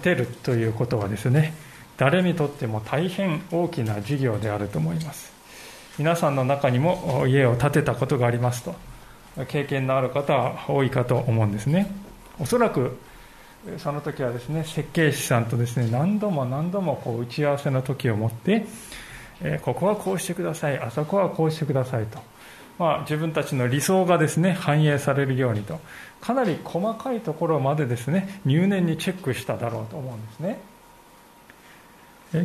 てるということはですね誰にとっても大変大きな事業であると思います。皆さんの中にも家を建てたことがありますと経験のある方は多いかと思うんですね。おそらくその時はですね設計士さんとですね何度も何度もこう打ち合わせの時をもってここはこうしてくださいあそこはこうしてくださいとまあ、自分たちの理想がですね反映されるようにと。かなり細かいところまでですね入念にチェックしただろうと思うんですね。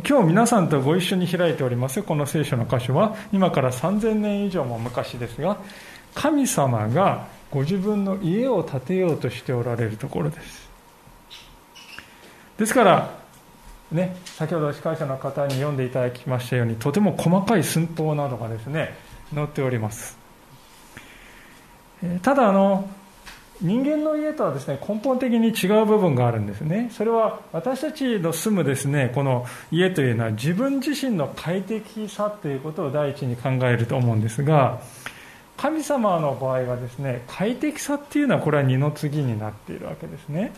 今日皆さんとご一緒に開いておりますこの聖書の箇所は今から3000年以上も昔ですが神様がご自分の家を建てようとしておられるところです。ですからね先ほど司会者の方に読んでいただきましたようにとても細かい寸法などがですね載っております。ただあの人間の家とはですね根本的に違う部分があるんですね。それは私たちの住むですねこの家というのは自分自身の快適さということを第一に考えると思うんですが神様の場合はですね快適さっていうのはこれは二の次になっているわけですね。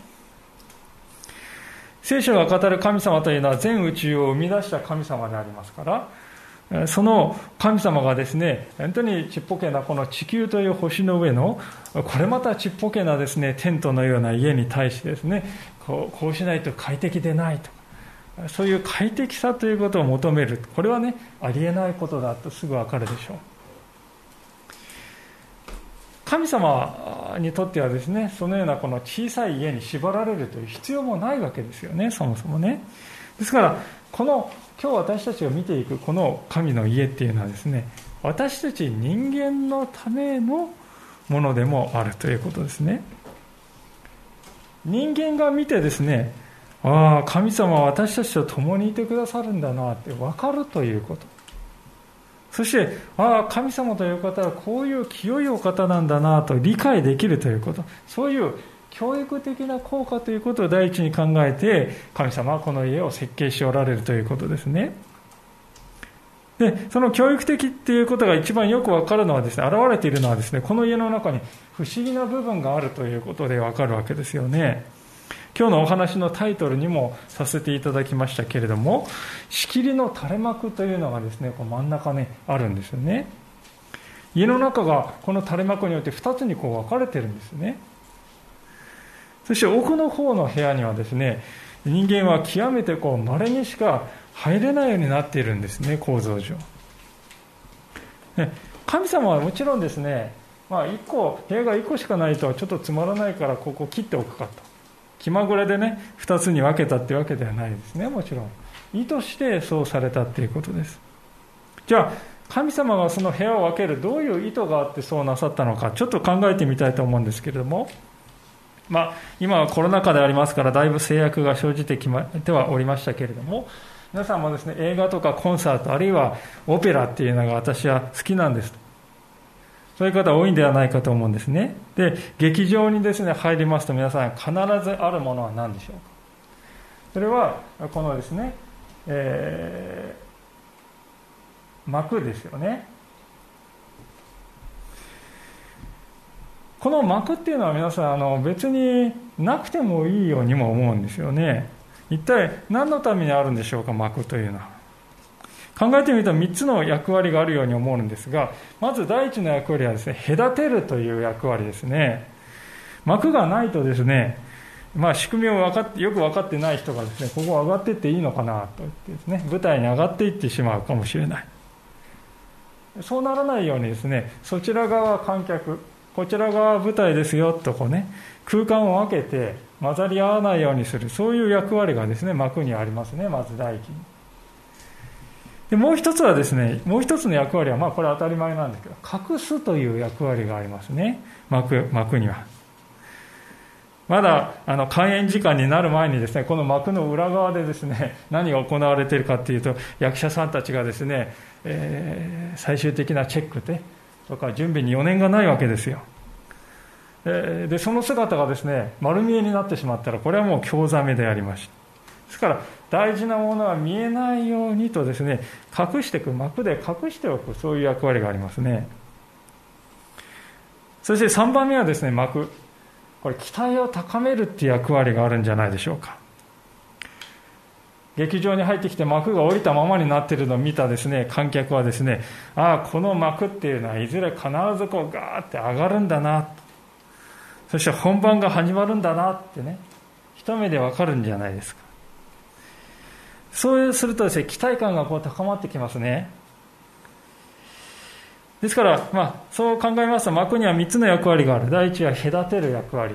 聖書が語る神様というのは全宇宙を生み出した神様でありますからその神様がですね、本当にちっぽけなこの地球という星の上の、これまたちっぽけなですね、テントのような家に対してですね、こうこうしないと快適でないと。そういう快適さということを求める。これはね、ありえないことだとすぐわかるでしょう。神様にとってはですね、そのようなこの小さい家に縛られるという必要もないわけですよね、そもそもね。ですから、この今日私たちが見ていくこの神の家っていうのはですね私たち人間のためのものでもあるということですね。人間が見てですねああ神様は私たちと共にいてくださるんだなって分かるということ。そしてああ神様という方はこういう清いお方なんだなと理解できるということ。そういう教育的な効果ということを第一に考えて神様はこの家を設計しておられるということですね。でその教育的っていうことが一番よく分かるのはですね現れているのはですねこの家の中に不思議な部分があるということで分かるわけですよね。今日のお話のタイトルにもさせていただきましたけれども仕切りの垂れ幕というのがですねこう真ん中にあるんですよね。家の中がこの垂れ幕によって2つにこう分かれてるんですね。そして奥の方の部屋にはですね人間は極めてこう稀にしか入れないようになっているんですね構造上。神様はもちろんですね、まあ、1個部屋が1個しかないとはちょっとつまらないからここ切っておくかと。気まぐれでね2つに分けたってわけではないですねもちろん。意図してそうされたっていうことです。じゃあ神様がその部屋を分けるどういう意図があってそうなさったのかちょっと考えてみたいと思うんですけれども。まあ、今はコロナ禍でありますからだいぶ制約が生じてきまてはおりましたけれども皆さんもですね映画とかコンサートあるいはオペラっていうのが私は好きなんです。とそういう方多いんではないかと思うんですね。で劇場にですね入りますと皆さん必ずあるものは何でしょうか。それはこのですね、えー、幕ですよね。この幕っていうのは皆さんあの別になくてもいいようにも思うんですよね。一体何のためにあるんでしょうか幕というのは。考えてみると3つの役割があるように思うんですがまず第一の役割はですね隔てるという役割ですね。幕がないとですねまあ、仕組みを分かってよく分かってない人がですねここ上がっていっていいのかなと言ってですね舞台に上がっていってしまうかもしれない。そうならないようにですねそちら側観客こちら側は舞台ですよとこうね空間を分けて混ざり合わないようにするそういう役割がですね幕にありますねまず第一に。でもう一つはですねもう一つの役割はまあこれ当たり前なんですけど隠すという役割がありますね。幕幕には。まだあの開演時間になる前にですねこの幕の裏側でですね 何が行われているかっていうと役者さんたちがですね、えー、最終的なチェックでとか準備に余念がないわけですよ。でその姿がですね丸見えになってしまったらこれはもう興ざめでありましたですから大事なものは見えないようにとですね隠していく幕で隠しておくそういう役割がありますね。そして3番目はですね幕。これ期待を高めるっていう役割があるんじゃないでしょうか。劇場に入ってきて幕が降りたままになっているのを見たですね観客はですねああこの幕っていうのはいずれ必ずこうガーって上がるんだなそして本番が始まるんだなってね一目でわかるんじゃないですか。そうするとですね期待感がこう高まってきますね。ですから、まあ、そう考えますと幕には3つの役割がある。第1は隔てる役割。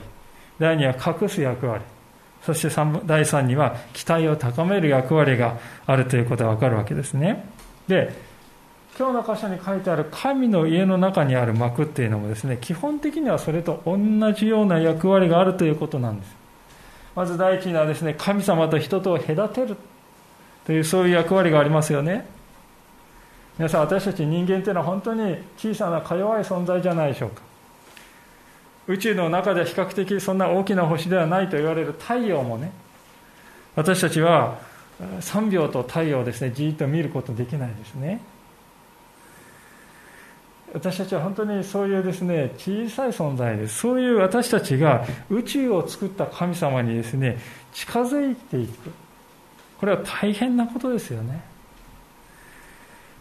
第2は隠す役割。そして第3には期待を高める役割があるということが分かるわけですね。で今日の箇所に書いてある神の家の中にある幕っていうのもですね基本的にはそれと同じような役割があるということなんです。まず第一にはですね神様と人とを隔てるというそういう役割がありますよね。皆さん私たち人間というのは本当に小さなか弱い存在じゃないでしょうか。宇宙の中では比較的そんな大きな星ではないと言われる太陽もね私たちは3秒と太陽をですねじっと見ることできないですね。私たちは本当にそういうですね小さい存在です。そういう私たちが宇宙を作った神様にですね近づいていく。これは大変なことですよね。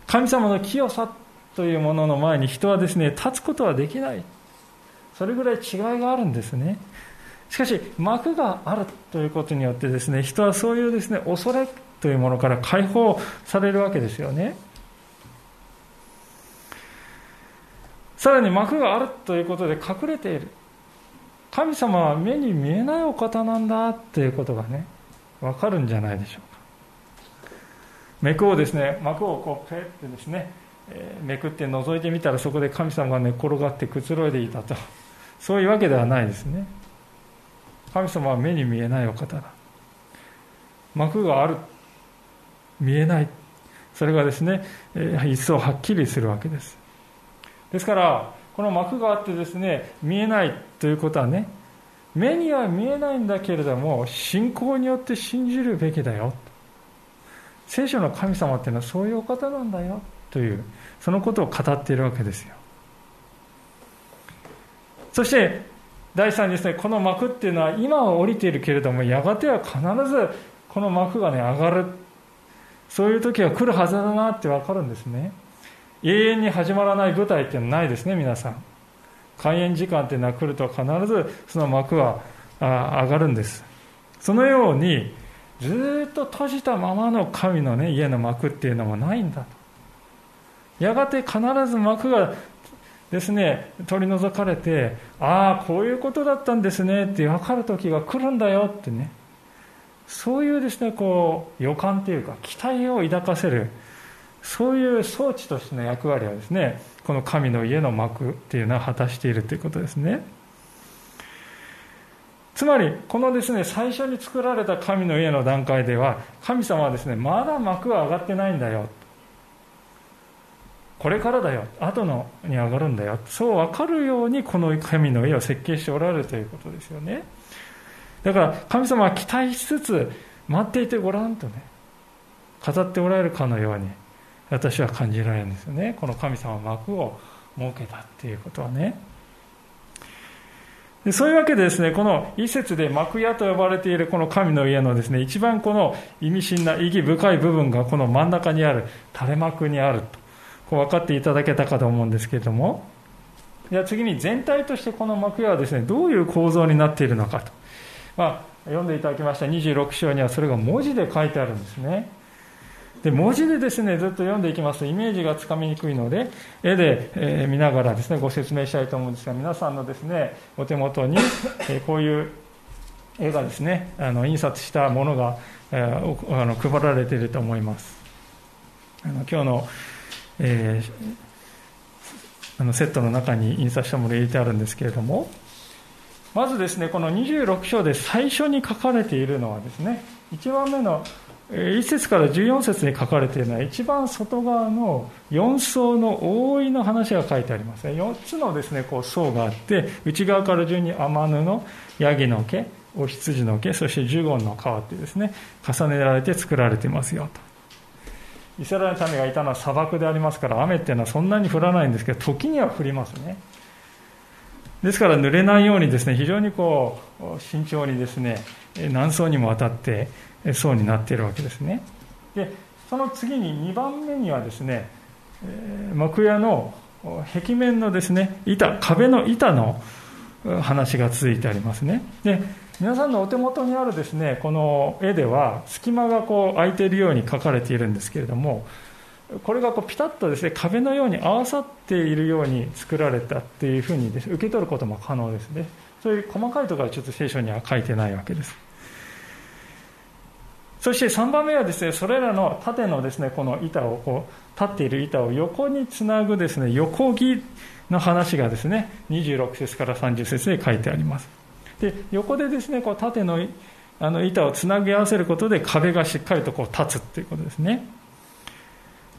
神様の清さというものの前に人はですね立つことはできない。それぐらい違いがあるんですね。しかし幕があるということによってですね人はそういうですね恐れというものから解放されるわけですよね。さらに幕があるということで隠れている。神様は目に見えないお方なんだということがね分かるんじゃないでしょうか。幕をですね幕をこうペってですね、え、めくって覗いてみたらそこで神様が寝転がってくつろいでいたと。そういうわけではないですね。神様は目に見えないお方だ。幕がある。見えない。それがですね、えー、一層はっきりするわけです。ですからこの幕があってですね見えないということはね目には見えないんだけれども信仰によって信じるべきだよ。聖書の神様っていうのはそういうお方なんだよ。というそのことを語っているわけですよ。そして第3ですねこの幕っていうのは今は降りているけれどもやがては必ずこの幕がね上がる。そういう時は来るはずだなって分かるんですね。永遠に始まらない舞台っていうのはないですね皆さん。開演時間っていうのは来ると必ずその幕は上がるんです。そのようにずっと閉じたままの神の、ね、家の幕っていうのもないんだと。やがて必ず幕がですね取り除かれてああこういうことだったんですねって分かる時が来るんだよってねそういうですねこう予感というか期待を抱かせるそういう装置としての役割はですねこの神の家の幕っていうのは果たしているということですね。つまりこのですね最初に作られた神の家の段階では神様はですねまだ幕は上がってないんだよこれからだよ。後のに上がるんだよ。そう分かるようにこの神の家を設計しておられるということですよね。だから神様は期待しつつ待っていてごらんとね語っておられるかのように私は感じられるんですよね。この神様は幕を設けたっていうことはね。でそういうわけでですね、この一節で幕屋と呼ばれているこの神の家のですね、一番この意味深な意義深い部分がこの真ん中にある垂れ幕にあると、分かっていただけたかと思うんですけれども、では次に全体としてこの幕屋はですね、どういう構造になっているのかと。まあ、読んでいただきました26章にはそれが文字で書いてあるんですね。で文字でですねずっと読んでいきますとイメージがつかみにくいので絵で、えー、見ながらですねご説明したいと思うんですが皆さんのですねお手元に、えー、こういう絵がですねあの印刷したものが、えー、あの配られていると思いますあの今日の,、えー、あのセットの中に印刷したものを入れてあるんですけれどもまずですねこの26章で最初に書かれているのはですね1番目の1節から14節に書かれているのは一番外側の4層の覆いの話が書いてありますね。4つのですねこう層があって内側から順に天布ヤギの毛お羊の毛そしてジュゴンの皮ってですね重ねられて作られてますよと。イスラエルの民がいたのは砂漠でありますから雨っていうのはそんなに降らないんですけど時には降りますね。ですから濡れないようにですね非常にこう慎重にですね何層にもわたって層になっているわけですね。でその次に2番目にはですね幕屋の壁面のですね板壁の板の話が続いてありますね。で皆さんのお手元にあるですねこの絵では隙間がこう空いているように描かれているんですけれどもこれがこうピタッとですね壁のように合わさっているように作られたっていうふうにです、受け取ることも可能ですね。そういう細かいところはちょっと聖書には書いてないわけです。そして3番目はですねそれらの縦のですねこの板をこう立っている板を横につなぐですね横木の話がですね26節から30節で書いてあります。で横でですねこう縦のあの板をつなぎ合わせることで壁がしっかりとこう立つということですね。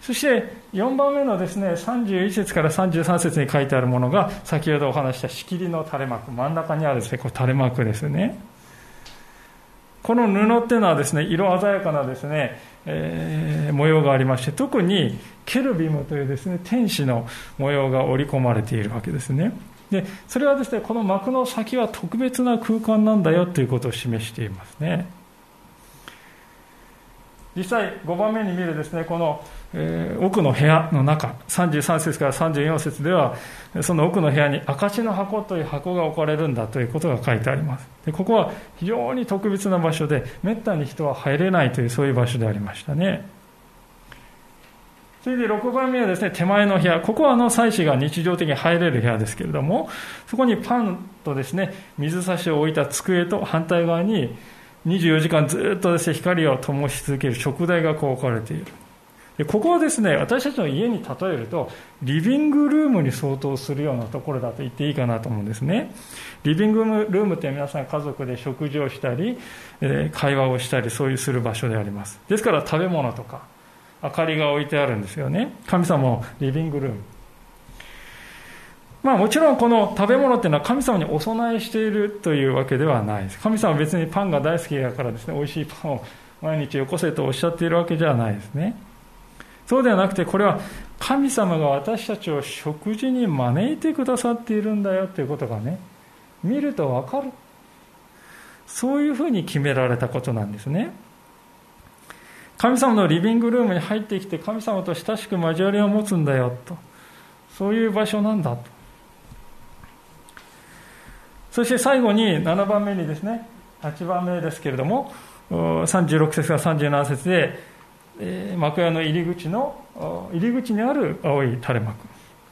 そして4番目のですね31節から33節に書いてあるものが先ほどお話した仕切りの垂れ幕。真ん中にあるですねこう垂れ幕ですね。この布っていうのはですね色鮮やかなですね、えー、模様がありまして特にケルビムというですね天使の模様が織り込まれているわけですね。でそれはですねこの幕の先は特別な空間なんだよということを示していますね。実際5番目に見るですねこのえー、奥の部屋の中33節から34節ではその奥の部屋に証の箱という箱が置かれるんだということが書いてあります。でここは非常に特別な場所でめったに人は入れないというそういう場所でありましたね。次いで6番目はですね手前の部屋。ここはあの祭司が日常的に入れる部屋ですけれどもそこにパンとですね水差しを置いた机と反対側に24時間ずっとですね光を灯し続ける食台がこう置かれている。でここはですね私たちの家に例えるとリビングルームに相当するようなところだと言っていいかなと思うんですね。リビングルームって皆さん家族で食事をしたり、え会話をしたりそういうする場所であります。ですから食べ物とか明かりが置いてあるんですよね。神様もリビングルーム。まあもちろんこの食べ物っていうのは神様にお供えしているというわけではないです。神様は別にパンが大好きだからですね美味しいパンを毎日よこせとおっしゃっているわけじゃないですね。そうではなくてこれは神様が私たちを食事に招いてくださっているんだよということがね見ると分かる。そういうふうに決められたことなんですね。神様のリビングルームに入ってきて神様と親しく交わりを持つんだよと。そういう場所なんだと。そして最後に7番目にですね8番目ですけれども36節から37節でえ幕屋の入り口の入り口にある青い垂れ幕。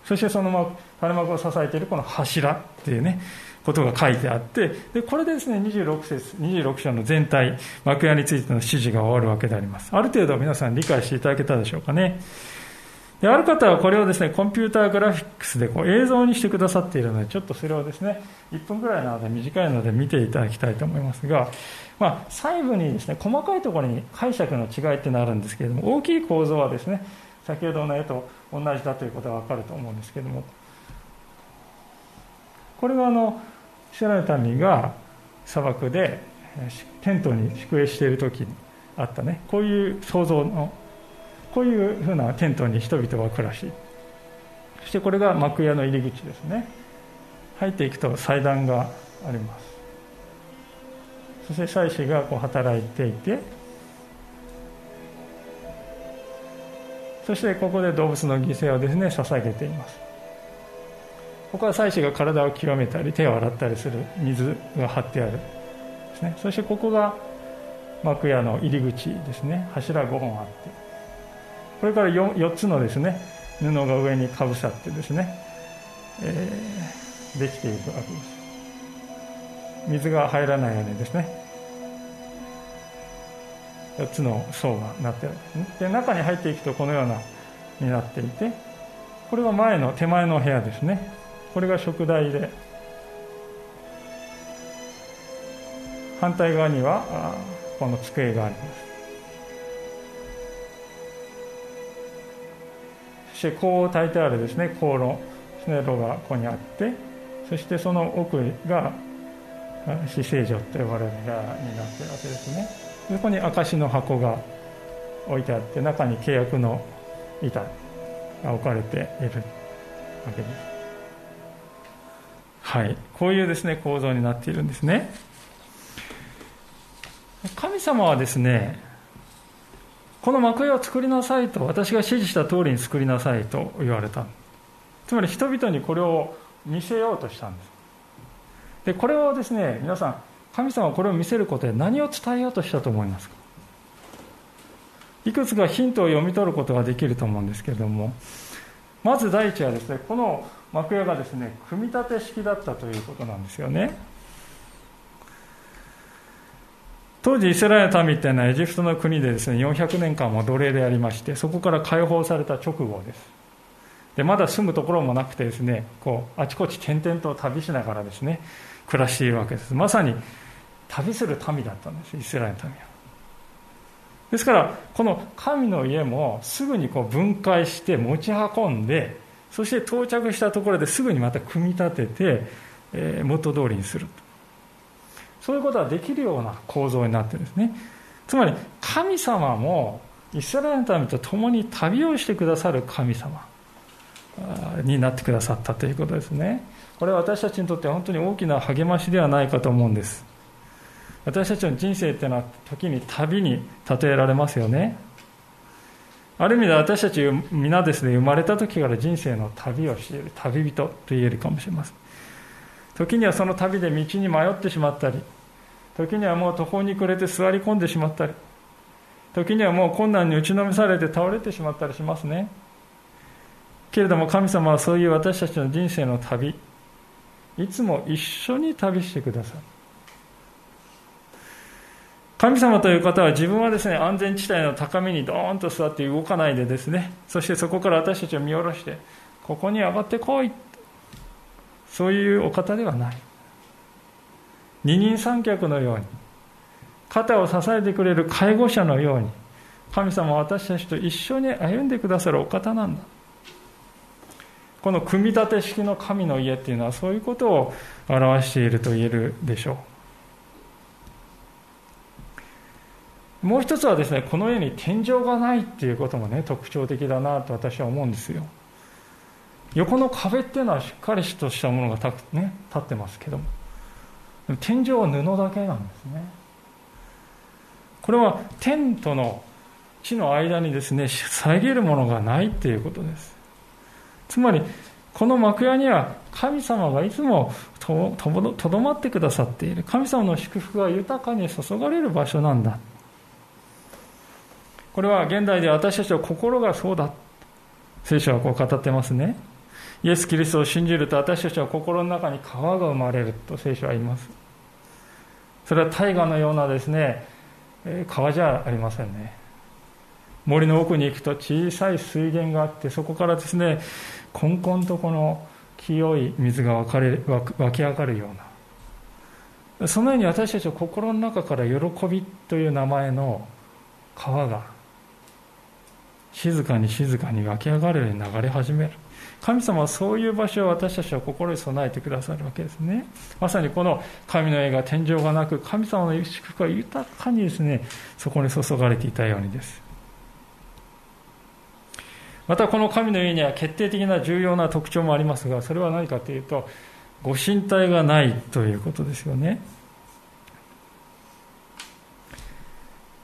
そしてその垂れ幕を支えているこの柱っていうねことが書いてあってでこれでですね26節26章の全体幕屋についての指示が終わるわけであります。ある程度皆さん理解していただけたでしょうかね。である方はこれをですねコンピューターグラフィックスでこう映像にしてくださっているのでちょっとそれをですね1分ぐらいなので短いので見ていただきたいと思いますがまあ、細部にですね細かいところに解釈の違いってなるんですけれども大きい構造はですね先ほどの絵と同じだということが分かると思うんですけれどもこれはあのイスラエル民が砂漠でテントに宿営している時にあったね。こういう想像のこういうふうなテントに人々は暮らしそしてこれが幕屋の入り口ですね。入っていくと祭壇があります。そして祭司がこう働いていてそしてここで動物の犠牲をですね捧げています。ここは祭司が体を清めたり手を洗ったりする水が張ってあるですね。そしてここが幕屋の入り口ですね。柱5本あって。これから 4, 4つのですね布が上にかぶさってですね、えー、できていくわけです。水が入らないようにですね。4つの層がなってあるで,、ね。で中に入っていくとこのようなになっていてこれは前の手前の部屋ですね。これが食台で。反対側にはこの机があります。そして香を炊いてあるですね香炉スネ炉がここにあってそしてその奥が死聖所と呼ばれる部屋になっているわけですね。そこに証の箱が置いてあって中に契約の板が置かれているわけです。はい。こういうですね構造になっているんですね。神様はですねこの幕屋を作りなさいと私が指示した通りに作りなさいと言われた。つまり人々にこれを見せようとしたんです。でこれをですね皆さん神様はこれを見せることで何を伝えようとしたと思いますか？いくつかヒントを読み取ることができると思うんですけれども。まず第一はですねこの幕屋がですね組み立て式だったということなんですよね。当時イスラエルの民っていうのはエジプトの国でですね400年間も奴隷でありましてそこから解放された直後です。でまだ住むところもなくてですねこうあちこち転々と旅しながらですね暮らしているわけです。まさに旅する民だったんですイスラエルの民は。ですからこの神の家もすぐにこう分解して持ち運んでそして到着したところですぐにまた組み立てて、えー、元通りにすると。そういうことができるような構造になってるんですね。つまり神様もイスラエルの民と共に旅をしてくださる神様になってくださったということですね。これは私たちにとって本当に大きな励ましではないかと思うんです。私たちの人生っていうのは時に旅に例えられますよね。ある意味で私たち皆ですね生まれた時から人生の旅をしている旅人と言えるかもしれません。時にはその旅で道に迷ってしまったり時にはもう途方に暮れて座り込んでしまったり時にはもう困難に打ちのめされて倒れてしまったりしますね。けれども神様はそういう私たちの人生の旅いつも一緒に旅してくださる。神様という方は自分はですね安全地帯の高みにドーンと座って動かないでですねそしてそこから私たちを見下ろしてここに上がってこい。そういうお方ではない。二人三脚のように肩を支えてくれる介護者のように神様は私たちと一緒に歩んでくださるお方なんだ。この組み立て式の神の家っていうのはそういうことを表していると言えるでしょう。もう一つはですねこの家に天井がないっていうこともね特徴的だなと私は思うんですよ。横の壁っていうのはしっかりとしたものがた、ね、立ってますけども。天井は布だけなんですね。これは天との地の間にですね遮るものがないっていうことです。つまりこの幕屋には神様がいつもとどまってくださっている。神様の祝福が豊かに注がれる場所なんだ。これは現代で私たちの心がそうだ。聖書はこう語ってますね。イエス・キリストを信じると私たちは心の中に川が生まれると聖書は言います。それは大河のようなですね川じゃありませんね。森の奥に行くと小さい水源があってそこからですねこんこんとこの清い水が湧かれ湧き上がるような。そのように私たちは心の中から喜びという名前の川が静かに静かに湧き上がるように流れ始める。神様はそういう場所を私たちは心に備えてくださるわけですね。まさにこの神の絵が天井がなく神様の祝福が豊かにですねそこに注がれていたようにです。またこの神の家には決定的な重要な特徴もありますがそれは何かというとご神体がないということですよね。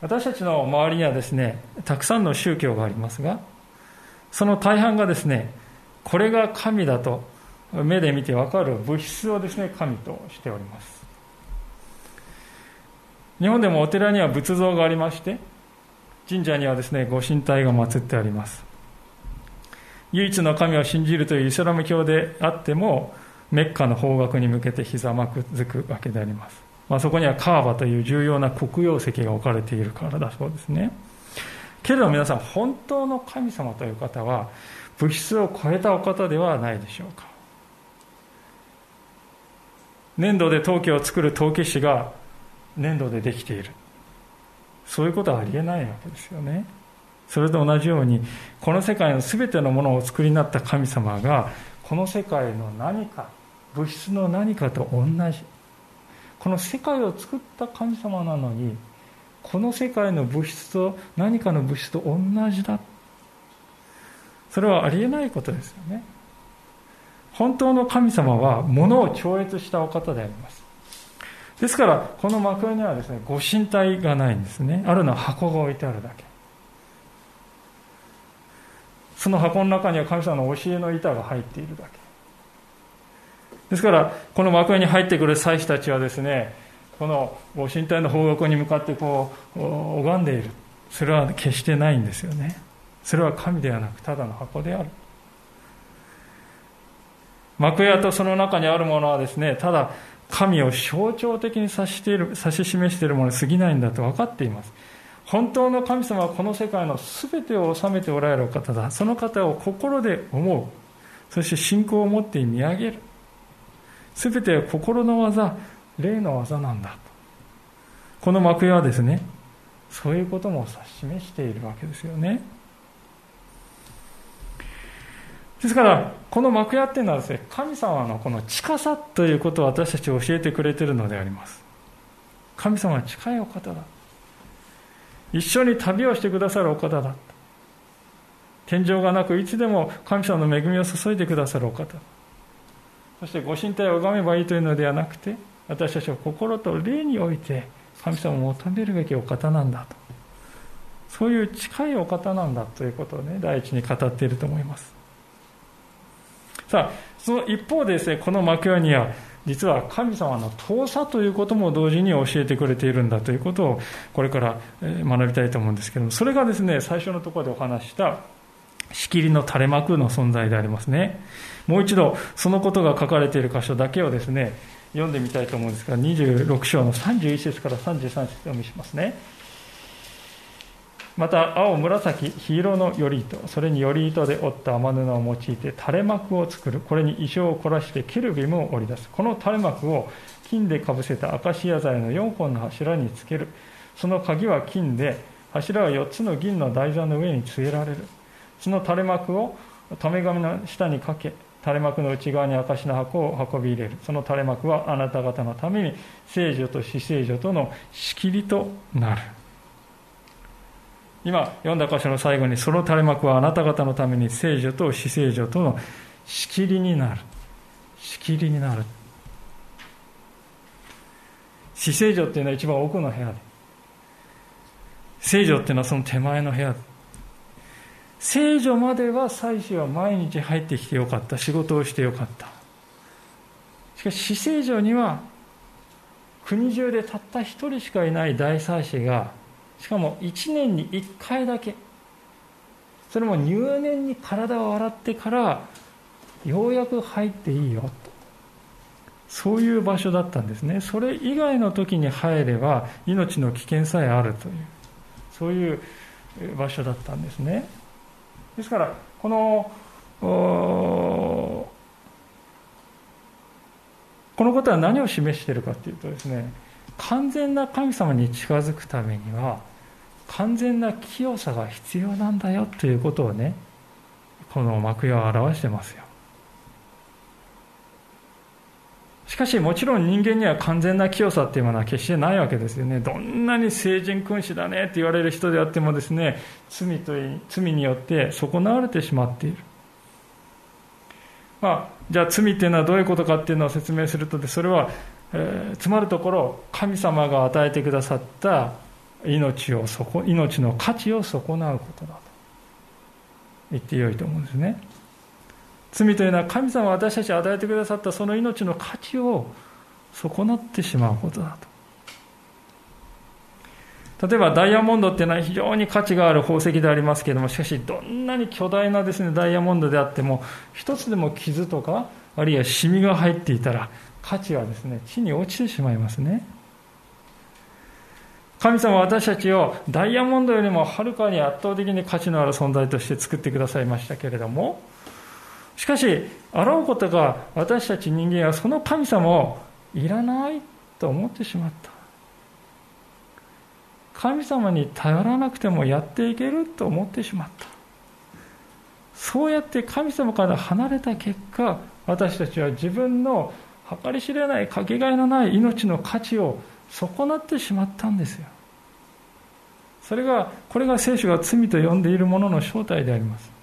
私たちの周りにはですねたくさんの宗教がありますがその大半がですねこれが神だと目で見て分かる物質をですね神としております。日本でもお寺には仏像がありまして神社にはですねご神体が祀ってあります。唯一の神を信じるというイスラム教であってもメッカの方角に向けてひざまくずくわけであります、まあ、そこにはカーバという重要な黒曜石が置かれているからだそうですね。けれど皆さん本当の神様という方は物質を超えたお方ではないでしょうか。粘土で陶器を作る陶器師が粘土でできている。そういうことはありえないわけですよね。それと同じようにこの世界の全てのものをお作りになった神様がこの世界の何か物質の何かと同じこの世界を作った神様なのにこの世界の物質と何かの物質と同じだ。それはありえないことですよね。本当の神様は物を超越したお方であります。ですからこの幕屋にはですねご神体がないんですね。あるのは箱が置いてあるだけ。その箱の中には神様の教えの板が入っているだけ。ですからこの幕屋に入ってくる祭司たちはですねこのご神体の方角に向かってこう拝んでいる。それは決してないんですよね。それは神ではなくただの箱である。幕屋とその中にあるものはですねただ神を象徴的に指している指し示しているものに過ぎないんだと分かっています。本当の神様はこの世界の全てを治めておられる方だ。その方を心で思う。そして信仰を持って見上げる。全て心の技霊の技なんだと。この幕屋はですねそういうことも指し示しているわけですよね。ですからこの幕屋っていうのはですね神様のこの近さということを私たち教えてくれているのであります。神様は近いお方だ。一緒に旅をしてくださるお方だ。天井がなくいつでも神様の恵みを注いでくださるお方。そしてご神体を拝めばいいというのではなくて私たちは心と霊において神様を求めるべきお方なんだと。そういう近いお方なんだということをね第一に語っていると思います。さあその一方でですねこの幕屋には実は神様の遠さということも同時に教えてくれているんだということをこれから学びたいと思うんですけどもそれがですね最初のところでお話した仕切りの垂れ幕の存在でありますね。もう一度そのことが書かれている箇所だけをですね読んでみたいと思うんですが26章の31節から33節読みしますね。また青紫黄色のより糸それにより糸で折った雨布を用いて垂れ幕を作る。これに衣装を凝らしてケルビムを織り出す。この垂れ幕を金でかぶせたアカシア材の4本の柱につける。その鍵は金で柱は4つの銀の台座の上に据えられる。その垂れ幕を留め紙の下にかけ垂れ幕の内側に証の箱を運び入れる。その垂れ幕はあなた方のために聖女と死聖女との仕切りとなる。今読んだ箇所の最後にその垂れ幕はあなた方のために聖女と死聖女との仕切りになる。仕切りになる。死聖女っていうのは一番奥の部屋で。聖女っていうのはその手前の部屋聖女までは祭司は毎日入ってきてよかった。仕事をしてよかった。しかし死聖女には国中でたった一人しかいない大祭司がしかも1年に1回だけ。それも入念に体を洗ってからようやく入っていいよと。そういう場所だったんですね。それ以外の時に入れば命の危険さえあるという。そういう場所だったんですね。ですからこのこのことは何を示しているかというとですね完全な神様に近づくためには完全な清さが必要なんだよということをねこの幕屋は表してますよ。しかしもちろん人間には完全な清さっていうものは決してないわけですよね。どんなに聖人君子だねって言われる人であってもですね罪と罪によって損なわれてしまっている。まあじゃあ罪っていうのはどういうことかっていうのを説明するとそれはえー、つまるところ神様が与えてくださった命を命の価値を損なうことだと言ってよいと思うんですね。罪というのは神様が私たちに与えてくださったその命の価値を損なってしまうことだと。例えばダイヤモンドっていうのは非常に価値がある宝石でありますけれどもしかしどんなに巨大なですねダイヤモンドであっても一つでも傷とかあるいはシミが入っていたら価値はですね地に落ちてしまいますね。神様は私たちをダイヤモンドよりもはるかに圧倒的に価値のある存在として作ってくださいましたけれどもしかしあろうことが私たち人間はその神様をいらないと思ってしまった。神様に頼らなくてもやっていけると思ってしまった。そうやって神様から離れた結果私たちは自分の計り知れないかけがえのない命の価値を損なってしまったんですよ。それがこれが聖書が罪と呼んでいるものの正体であります。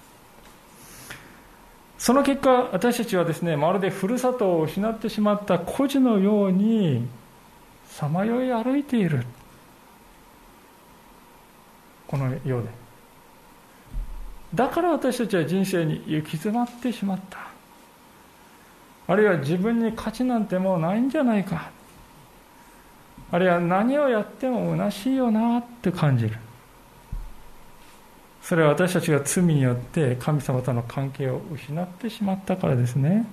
その結果私たちはですねまるでふるさとを失ってしまった孤児のようにさまよい歩いている。このようで。だから私たちは人生に行き詰まってしまった。あるいは自分に価値なんてもうないんじゃないか。あるいは何をやっても虚しいよなって感じる。それは私たちが罪によって神様との関係を失ってしまったからですね。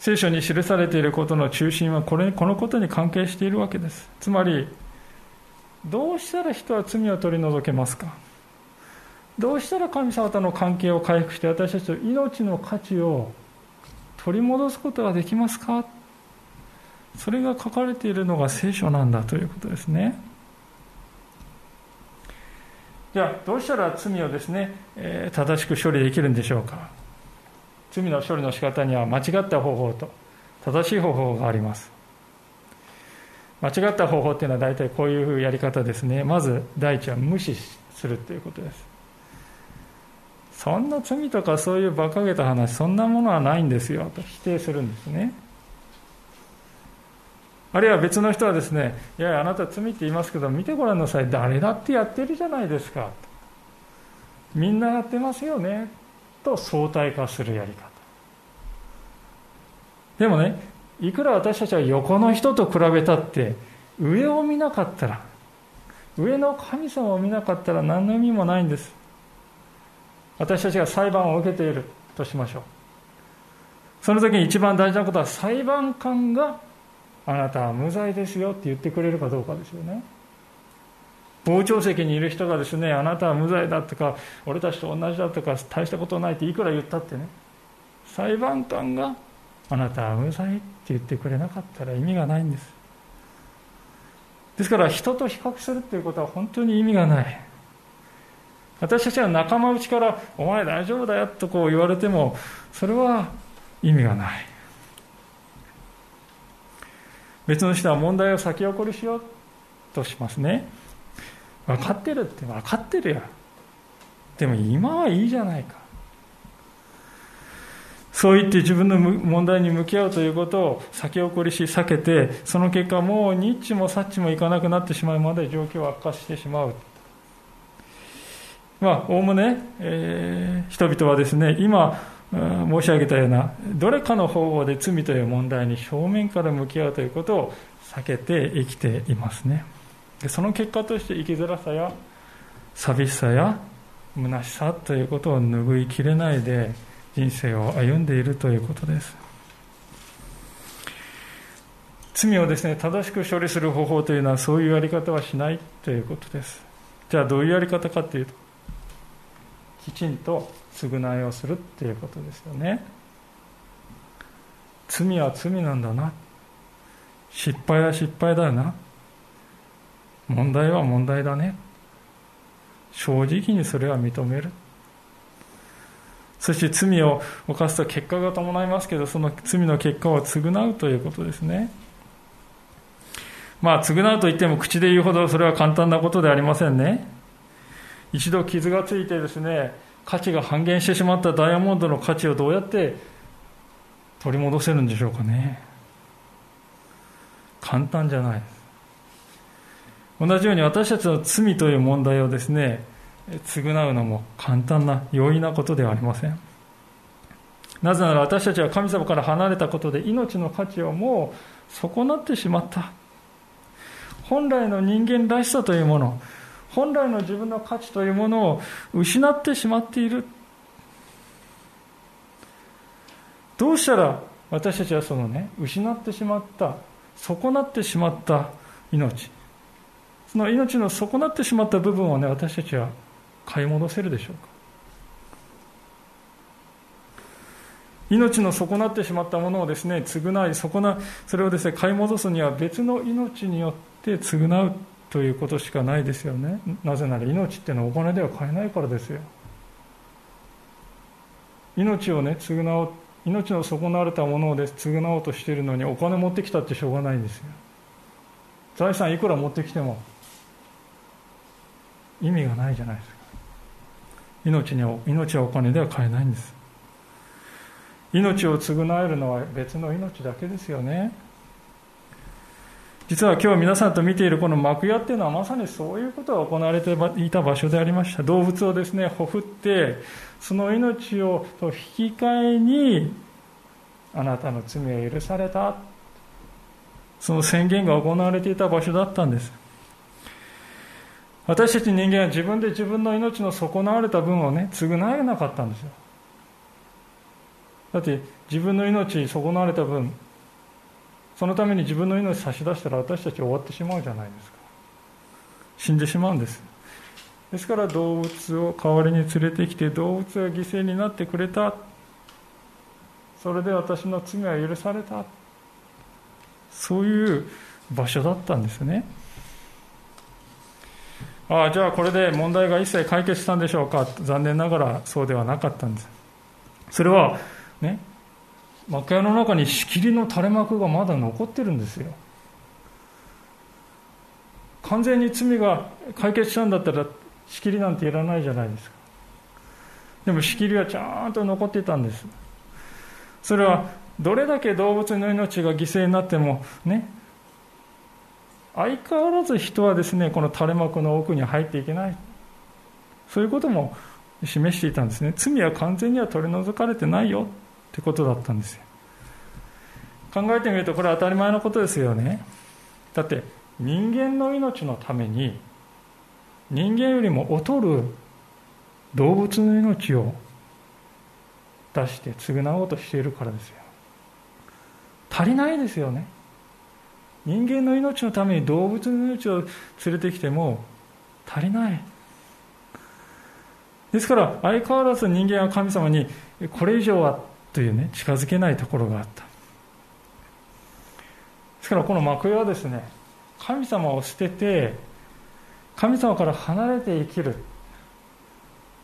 聖書に記されていることの中心はこれこのことに関係しているわけです。つまりどうしたら人は罪を取り除けますか？どうしたら神様との関係を回復して私たちの命の価値を取り戻すことができますか？それが書かれているのが聖書なんだということですね。じゃあどうしたら罪をですね、えー、正しく処理できるんでしょうか？罪の処理の仕方には間違った方法と正しい方法があります。間違った方法っていうのは大体こういうやり方ですね。まず第一は無視するということです。そんな罪とかそういう馬鹿げた話そんなものはないんですよ。と否定するんですね。あるいは別の人はですねいやいやあなた罪って言いますけど見てごらんなさい。誰だってやってるじゃないですか。みんなやってますよね。と相対化するやり方。でもねいくら私たちは横の人と比べたって上を見なかったら上の神様を見なかったら何の意味もないんです。私たちが裁判を受けているとしましょう。その時に一番大事なことは裁判官があなたは無罪ですよって言ってくれるかどうかですよね。傍聴席にいる人がですねあなたは無罪だとか俺たちと同じだとか大したことないっていくら言ったってね。裁判官があなたは無罪って言ってくれなかったら意味がないんです。ですから人と比較するっていうことは本当に意味がない。私たちは仲間内から「お前大丈夫だよ」とこう言われてもそれは意味がない。別の人は問題を先送りしようとしますね。分かってるって分かってるよでも今はいいじゃないか。そう言って自分の問題に向き合うということを先送りし避けてその結果もうニッチもサッチもいかなくなってしまうまで状況を悪化してしまう。まあおおむね、えー、人々はですね今申し上げたようなどれかの方法で罪という問題に正面から向き合うということを避けて生きていますね。でその結果として生きづらさや寂しさや虚しさということを拭いきれないで人生を歩んでいるということです罪をですね正しく処理する方法というのはそういうやり方はしないということですじゃあどういうやり方かというときちんと償いをするっていうことですよね。罪は罪なんだな。失敗は失敗だよな。問題は問題だね。正直にそれは認める。そして罪を犯すと結果が伴いますけどその罪の結果を償うということですね。まあ償うといっても口で言うほどそれは簡単なことではありませんね。一度傷がついてですね価値が半減してしまったダイヤモンドの価値をどうやって取り戻せるんでしょうかね。簡単じゃない。同じように私たちの罪という問題をですね償うのも簡単な容易なことではありません。なぜなら私たちは神様から離れたことで命の価値をもう損なってしまった。本来の人間らしさというもの本来の自分の価値というものを失ってしまっている。どうしたら私たちはそのね失ってしまった損なってしまった命。その命の損なってしまった部分をね私たちは買い戻せるでしょうか。命の損なってしまったものをですね償い損なそれをですね買い戻すには別の命によって償う。ということしかないですよね。なぜなら命っていうのはお金では買えないからですよ。命をね償う命の損なわれたものを償おうとしているのにお金持ってきたってしょうがないんですよ。財産いくら持ってきても意味がないじゃないですか。命に命はお金では買えないんです。命を償えるのは別の命だけですよね。実は今日皆さんと見ているこの幕屋っていうのはまさにそういうことが行われていた場所でありました動物をですねほふってその命をと引き換えにあなたの罪は許された。その宣言が行われていた場所だったんです。私たち人間は自分で自分の命の損なわれた分をね償えなかったんですよ。だって自分の命損なわれた分そのために自分の命差し出したら私たち終わってしまうじゃないですか。死んでしまうんです。ですから動物を代わりに連れてきて動物が犠牲になってくれた。それで私の罪は許された。そういう場所だったんですね。ああじゃあこれで問題が一切解決したんでしょうか。残念ながらそうではなかったんです。それはね幕屋の中に仕切りの垂れ幕がまだ残ってるんですよ。完全に罪が解決したんだったら仕切りなんていらないじゃないですか。でも仕切りはちゃんと残ってたんです。それはどれだけ動物の命が犠牲になってもね。相変わらず人はですねこの垂れ幕の奥に入っていけない。そういうことも示していたんですね。罪は完全には取り除かれてないよ。ってことだったんですよ。考えてみるとこれは当たり前のことですよね。だって人間の命のために人間よりも劣る動物の命を出して償おうとしているからですよ。足りないですよね。人間の命のために動物の命を連れてきても足りない。ですから相変わらず人間は神様にこれ以上はというね近づけないところがあった。ですからこの幕屋はですね神様を捨てて神様から離れて生きる。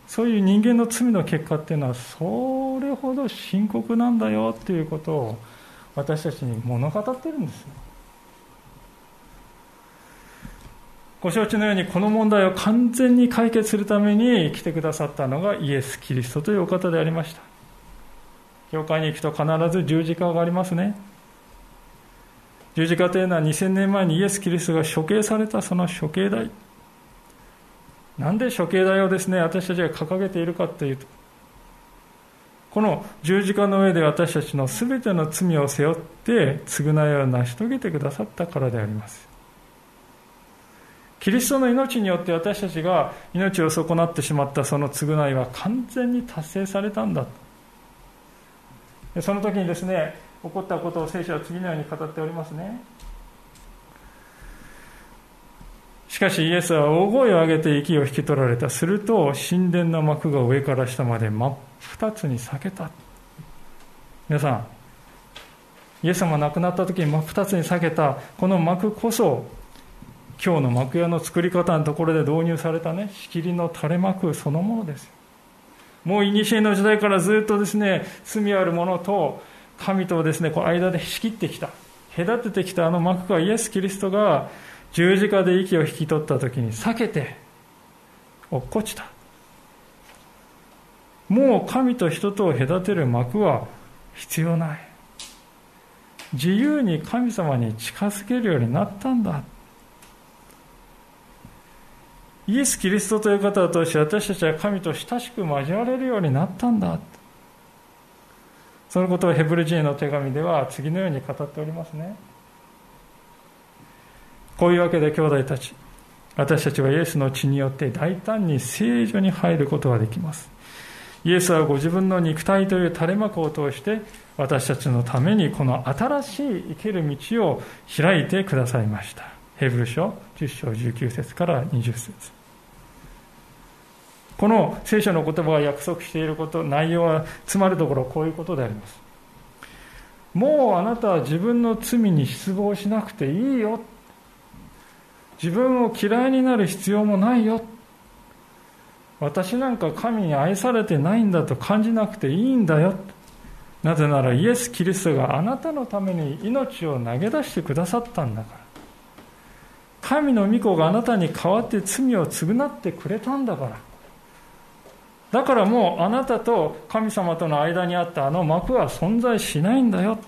そういう人間の罪の結果っていうのはそれほど深刻なんだよっていうことを私たちに物語ってるんですよ。ご承知のようにこの問題を完全に解決するために来てくださったのがイエス・キリストというお方でありました。教会に行くと必ず十字架がありますね。十字架というのは2000年前にイエス・キリストが処刑されたその処刑台。なんで処刑台をですね、私たちが掲げているかというと、この十字架の上で私たちの全ての罪を背負って償いを成し遂げてくださったからであります。キリストの命によって私たちが命を損なってしまったその償いは完全に達成されたんだ。その時にですね起こったことを聖書は次のように語っておりますね。しかしイエスは大声を上げて息を引き取られたすると神殿の幕が上から下まで真っ二つに裂けた。皆さんイエス様が亡くなった時に真っ二つに裂けた。この幕こそ今日の幕屋の作り方のところで導入されたね仕切りの垂れ幕そのものですもう古の時代からずっとですね罪ある者と神とですねこう間で仕切ってきた。隔ててきたあの幕がイエス・キリストが十字架で息を引き取った時に避けて落っこちた。もう神と人とを隔てる幕は必要ない。自由に神様に近づけるようになったんだ。イエス・キリストという方を通して私たちは神と親しく交われるようになったんだそのことをヘブル人の手紙では次のように語っておりますね。こういうわけで兄弟たち私たちはイエスの血によって大胆に聖女に入ることができます。イエスはご自分の肉体という垂れ幕を通して私たちのためにこの新しい生きる道を開いてくださいました。ヘブル書10章19節から20節。この聖書の言葉が約束していること内容はつまるところこういうことであります。もうあなたは自分の罪に失望しなくていいよ。自分を嫌いになる必要もないよ。私なんか神に愛されてないんだと感じなくていいんだよ。なぜならイエス・キリストがあなたのために命を投げ出してくださったんだから。神の御子があなたに代わって罪を償ってくれたんだから。だからもうあなたと神様との間にあったあの幕は存在しないんだよ。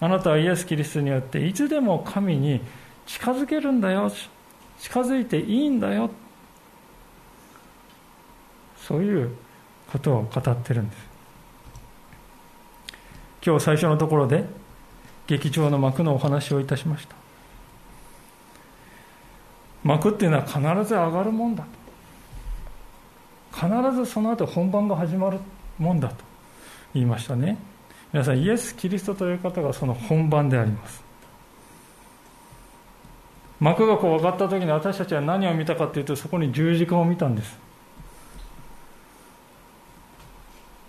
あなたはイエス・キリストによっていつでも神に近づけるんだよ。近づいていいんだよ。そういうことを語ってるんです。今日最初のところで劇場の幕のお話をいたしました。幕っていうのは必ず上がるもんだと。必ずその後本番が始まるもんだと。言いましたね。皆さんイエス・キリストという方がその本番であります。幕がこう上がった時に私たちは何を見たかというとそこに十字架を見たんです。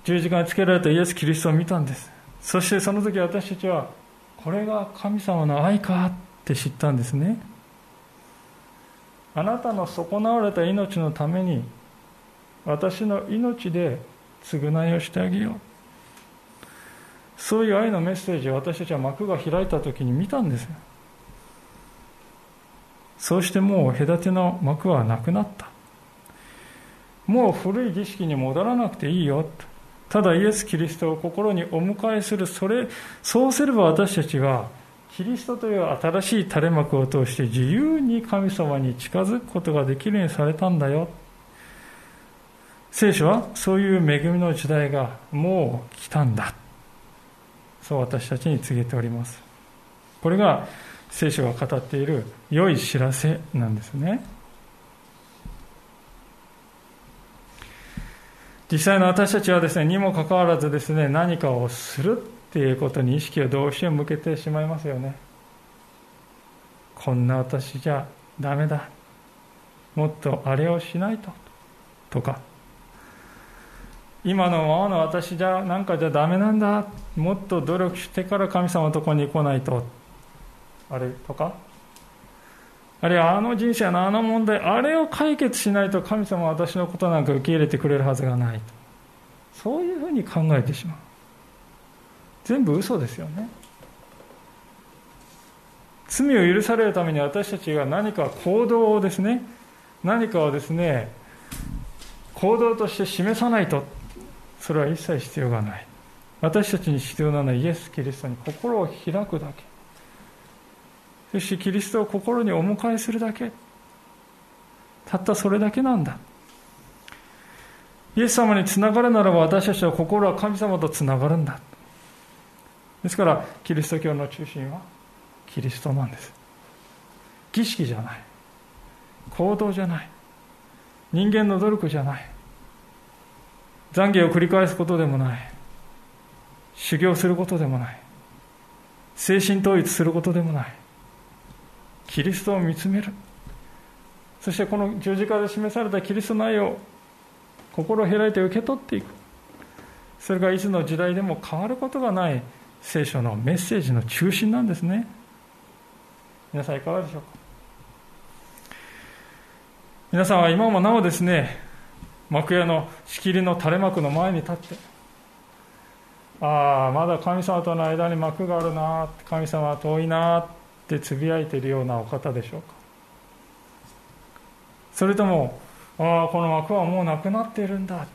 十字架につけられたイエス・キリストを見たんです。そしてその時私たちはこれが神様の愛かって知ったんですね。あなたの損なわれた命のために私の命で償いをしてあげよう。そういう愛のメッセージを私たちは幕が開いた時に見たんです。そうしてもう隔ての幕はなくなった。もう古い儀式に戻らなくていいよ。ただイエス・キリストを心にお迎えするそれそうすれば私たちはキリストという新しい垂れ幕を通して自由に神様に近づくことができるようにされたんだよ。聖書はそういう恵みの時代がもう来たんだ。そう私たちに告げております。これが聖書が語っている良い知らせなんですね。実際の私たちはですねにもかかわらずですね何かをする。っていうことに意識をどうしても向けてしまいますよね。こんな私じゃダメだ。もっとあれをしないと。とか。今のままの私じゃなんかじゃダメなんだ。もっと努力してから神様のとこに来ないと。あれ？とか。あるいはあの人生のあの問題。あれを解決しないと。神様は私のことなんか受け入れてくれるはずがない。とそういうふうに考えてしまう。全部嘘ですよね。罪を許されるために私たちが何か行動をですね何かをですね行動として示さないと。それは一切必要がない。私たちに必要なのはイエス・キリストに心を開くだけ。そしてキリストを心にお迎えするだけ。たったそれだけなんだ。イエス様につながるならば私たちは心は神様とつながるんだ。ですからキリスト教の中心はキリストなんです。儀式じゃない。行動じゃない。人間の努力じゃない。懺悔を繰り返すことでもない。修行することでもない。精神統一することでもない。キリストを見つめる。そしてこの十字架で示されたキリストの愛を心を開いて受け取っていく。それがいつの時代でも変わることがない聖書のメッセージの中心なんですね。皆さんいかがでしょうか？皆さんは今もなおですね幕屋の仕切りの垂れ幕の前に立ってああまだ神様との間に幕があるな神様は遠いなってつぶやいているようなお方でしょうか？それともああこの幕はもうなくなっているんだ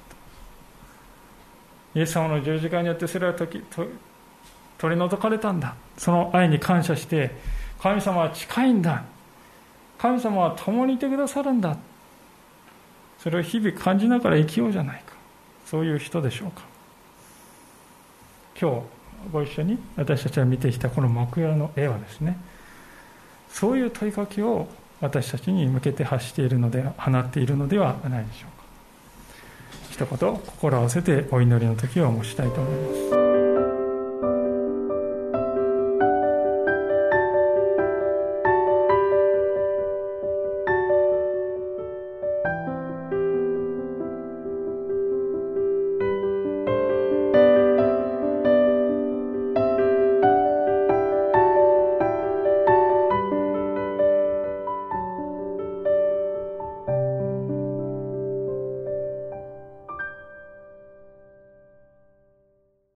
イエス様の十字架によってそれは取り除かれたんだ。その愛に感謝して神様は近いんだ。神様は共にいてくださるんだ。それを日々感じながら生きようじゃないか。そういう人でしょうか。今日ご一緒に私たちが見てきたこの幕屋の絵はですねそういう問いかけを私たちに向けて発しているので放っているのではないでしょうか。一言心を合わせてお祈りの時を申したいと思います。